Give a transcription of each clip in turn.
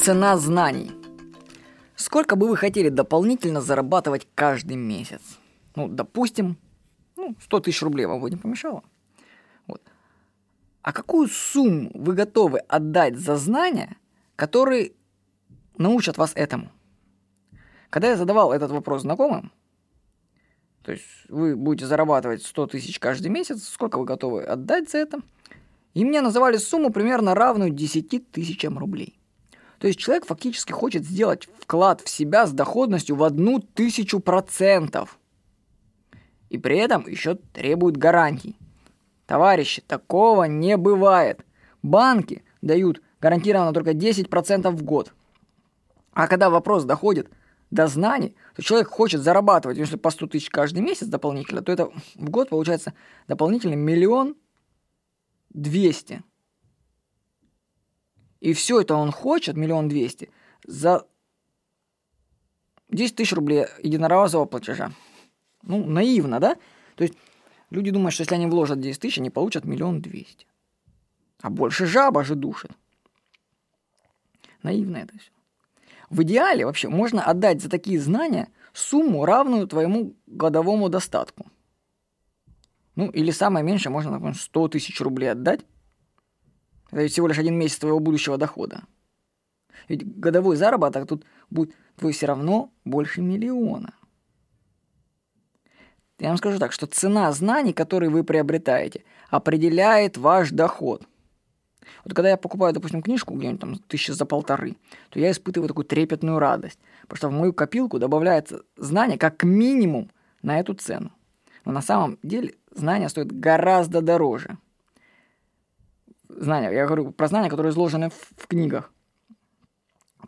цена знаний. Сколько бы вы хотели дополнительно зарабатывать каждый месяц? Ну, допустим, ну, 100 тысяч рублей вам бы не помешало. Вот. А какую сумму вы готовы отдать за знания, которые научат вас этому? Когда я задавал этот вопрос знакомым, то есть вы будете зарабатывать 100 тысяч каждый месяц, сколько вы готовы отдать за это? И мне называли сумму примерно равную 10 тысячам рублей. То есть человек фактически хочет сделать вклад в себя с доходностью в одну тысячу процентов. И при этом еще требует гарантий. Товарищи, такого не бывает. Банки дают гарантированно только 10% в год. А когда вопрос доходит до знаний, то человек хочет зарабатывать, если по 100 тысяч каждый месяц дополнительно, то это в год получается дополнительно миллион двести. И все это он хочет, миллион двести, за 10 тысяч рублей единоразового платежа. Ну, наивно, да? То есть люди думают, что если они вложат 10 тысяч, они получат миллион двести. А больше жаба же душит. Наивно это все. В идеале вообще можно отдать за такие знания сумму, равную твоему годовому достатку. Ну, или самое меньшее можно, например, 100 тысяч рублей отдать. Это всего лишь один месяц твоего будущего дохода. Ведь годовой заработок тут будет твой все равно больше миллиона. Я вам скажу так, что цена знаний, которые вы приобретаете, определяет ваш доход. Вот когда я покупаю, допустим, книжку где-нибудь там тысячи за полторы, то я испытываю такую трепетную радость, потому что в мою копилку добавляется знание как минимум на эту цену. Но на самом деле знания стоят гораздо дороже. Знания, я говорю про знания, которые изложены в, в книгах.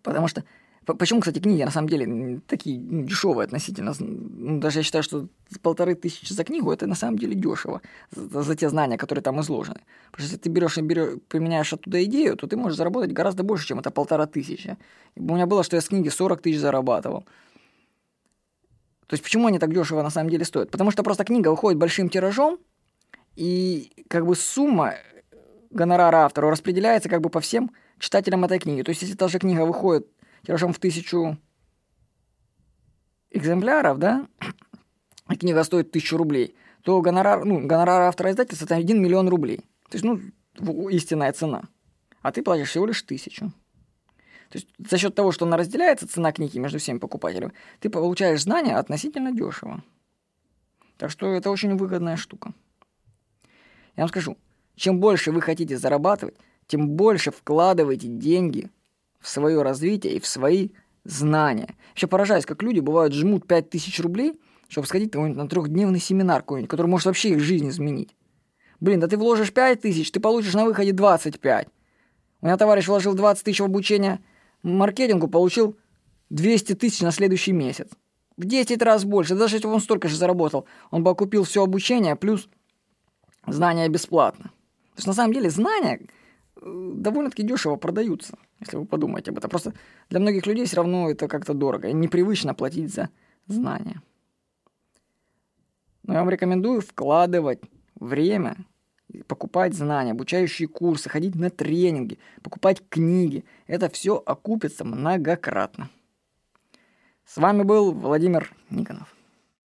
Потому что Почему, кстати, книги на самом деле такие ну, дешевые относительно? Ну, даже я считаю, что полторы тысячи за книгу это на самом деле дешево за, за те знания, которые там изложены. Потому что если ты берешь и берешь, применяешь оттуда идею, то ты можешь заработать гораздо больше, чем это полтора тысячи. У меня было, что я с книги 40 тысяч зарабатывал. То есть почему они так дешево на самом деле стоят? Потому что просто книга выходит большим тиражом, и как бы сумма гонорара автору распределяется как бы по всем читателям этой книги. То есть если та же книга выходит тиражом в тысячу экземпляров, да, а книга стоит тысячу рублей, то гонорар, ну, гонорар автора издательства это 1 миллион рублей. То есть, ну, истинная цена. А ты платишь всего лишь тысячу. То есть за счет того, что она разделяется, цена книги между всеми покупателями, ты получаешь знания относительно дешево. Так что это очень выгодная штука. Я вам скажу, чем больше вы хотите зарабатывать, тем больше вкладывайте деньги в свое развитие и в свои знания. Вообще поражаюсь, как люди бывают жмут 5000 рублей, чтобы сходить на трехдневный семинар какой-нибудь, который может вообще их жизнь изменить. Блин, да ты вложишь 5000, ты получишь на выходе 25. У меня товарищ вложил 20 тысяч в обучение маркетингу, получил 200 тысяч на следующий месяц. В 10 раз больше. Даже если бы он столько же заработал, он бы окупил все обучение плюс знания бесплатно. То есть на самом деле знания э, довольно-таки дешево продаются если вы подумаете об этом. Просто для многих людей все равно это как-то дорого. И непривычно платить за знания. Но я вам рекомендую вкладывать время, покупать знания, обучающие курсы, ходить на тренинги, покупать книги. Это все окупится многократно. С вами был Владимир Никонов.